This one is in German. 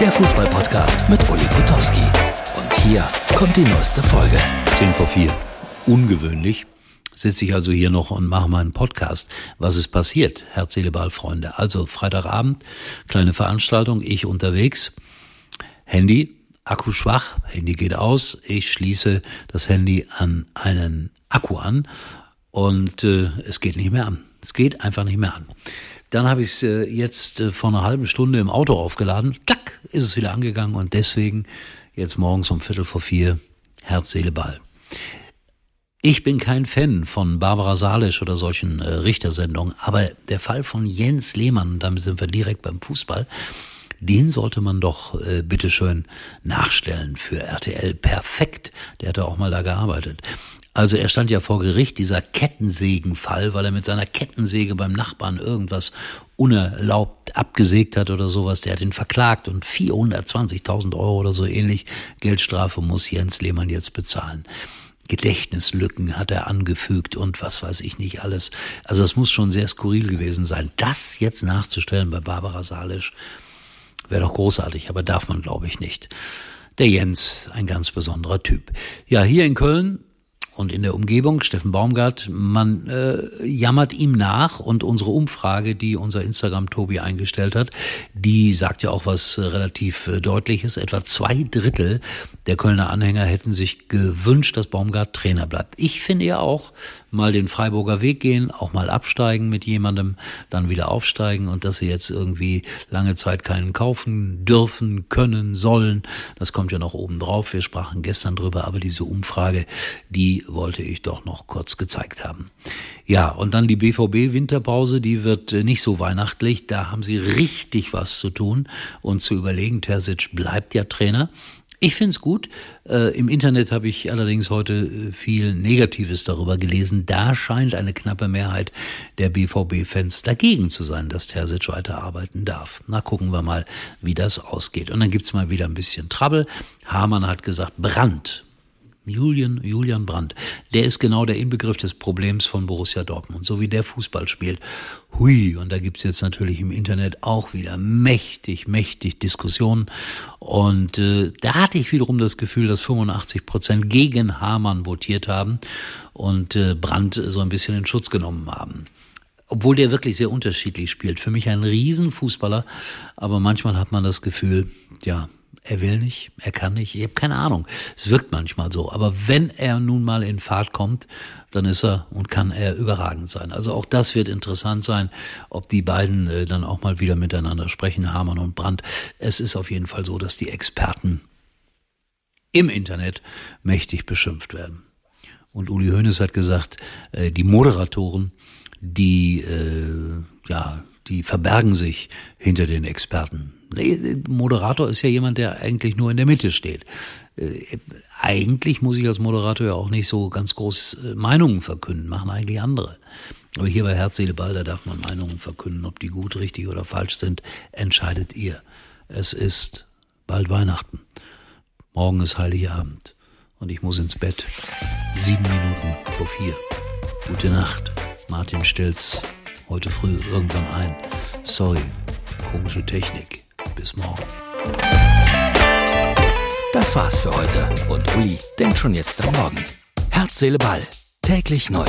der Fußballpodcast mit Uli Potowski. Und hier kommt die neueste Folge. 10 vor 4. Ungewöhnlich sitze ich also hier noch und mache meinen Podcast. Was ist passiert, Herz, Seele, Ball, Freunde? Also Freitagabend, kleine Veranstaltung, ich unterwegs, Handy, Akku schwach, Handy geht aus, ich schließe das Handy an einen Akku an und äh, es geht nicht mehr an. Es geht einfach nicht mehr an. Dann habe ich es äh, jetzt äh, vor einer halben Stunde im Auto aufgeladen. Klack, ist es wieder angegangen und deswegen jetzt morgens um Viertel vor vier Herz, Seele, Ball. Ich bin kein Fan von Barbara Salisch oder solchen äh, Richtersendungen, aber der Fall von Jens Lehmann, damit sind wir direkt beim Fußball, den sollte man doch äh, bitteschön nachstellen für RTL. Perfekt, der hat ja auch mal da gearbeitet. Also er stand ja vor Gericht, dieser Kettensägenfall, weil er mit seiner Kettensäge beim Nachbarn irgendwas unerlaubt abgesägt hat oder sowas. Der hat ihn verklagt und 420.000 Euro oder so ähnlich Geldstrafe muss Jens Lehmann jetzt bezahlen. Gedächtnislücken hat er angefügt und was weiß ich nicht alles. Also das muss schon sehr skurril gewesen sein. Das jetzt nachzustellen bei Barbara Salisch wäre doch großartig, aber darf man glaube ich nicht. Der Jens, ein ganz besonderer Typ. Ja, hier in Köln und in der Umgebung, Steffen Baumgart, man äh, jammert ihm nach und unsere Umfrage, die unser Instagram-Tobi eingestellt hat, die sagt ja auch was äh, relativ äh, Deutliches. Etwa zwei Drittel der Kölner Anhänger hätten sich gewünscht, dass Baumgart Trainer bleibt. Ich finde ja auch, mal den Freiburger Weg gehen, auch mal absteigen mit jemandem, dann wieder aufsteigen und dass sie jetzt irgendwie lange Zeit keinen kaufen dürfen, können, sollen. Das kommt ja noch oben drauf. Wir sprachen gestern drüber, aber diese Umfrage, die wollte ich doch noch kurz gezeigt haben. Ja, und dann die BVB Winterpause, die wird nicht so weihnachtlich. Da haben sie richtig was zu tun und zu überlegen. Terzic bleibt ja Trainer. Ich finde es gut. Äh, Im Internet habe ich allerdings heute äh, viel Negatives darüber gelesen. Da scheint eine knappe Mehrheit der BVB-Fans dagegen zu sein, dass Terzic weiter arbeiten darf. Na, gucken wir mal, wie das ausgeht. Und dann gibt's mal wieder ein bisschen Trouble. Hamann hat gesagt, Brand Julian, Julian Brandt, der ist genau der Inbegriff des Problems von Borussia Dortmund, so wie der Fußball spielt. Hui, und da gibt's jetzt natürlich im Internet auch wieder mächtig, mächtig Diskussionen. Und äh, da hatte ich wiederum das Gefühl, dass 85 Prozent gegen Hamann votiert haben und äh, Brandt so ein bisschen in Schutz genommen haben obwohl der wirklich sehr unterschiedlich spielt. Für mich ein Riesenfußballer, aber manchmal hat man das Gefühl, ja, er will nicht, er kann nicht, ich habe keine Ahnung. Es wirkt manchmal so. Aber wenn er nun mal in Fahrt kommt, dann ist er und kann er überragend sein. Also auch das wird interessant sein, ob die beiden äh, dann auch mal wieder miteinander sprechen, Hamann und Brandt. Es ist auf jeden Fall so, dass die Experten im Internet mächtig beschimpft werden. Und Uli Hoeneß hat gesagt, äh, die Moderatoren, die äh, ja die verbergen sich hinter den Experten. Moderator ist ja jemand, der eigentlich nur in der Mitte steht. Äh, eigentlich muss ich als Moderator ja auch nicht so ganz groß äh, Meinungen verkünden, machen eigentlich andere. Aber hier bei Herz, Seele, Ball, da darf man Meinungen verkünden, ob die gut, richtig oder falsch sind, entscheidet ihr. Es ist bald Weihnachten. Morgen ist Heiligabend und ich muss ins Bett. Sieben Minuten vor vier. Gute Nacht. Martin Stilz heute früh irgendwann ein. Sorry, komische Technik. Bis morgen. Das war's für heute und Uli denkt schon jetzt am Morgen. Herz, Seele, Ball. Täglich neu.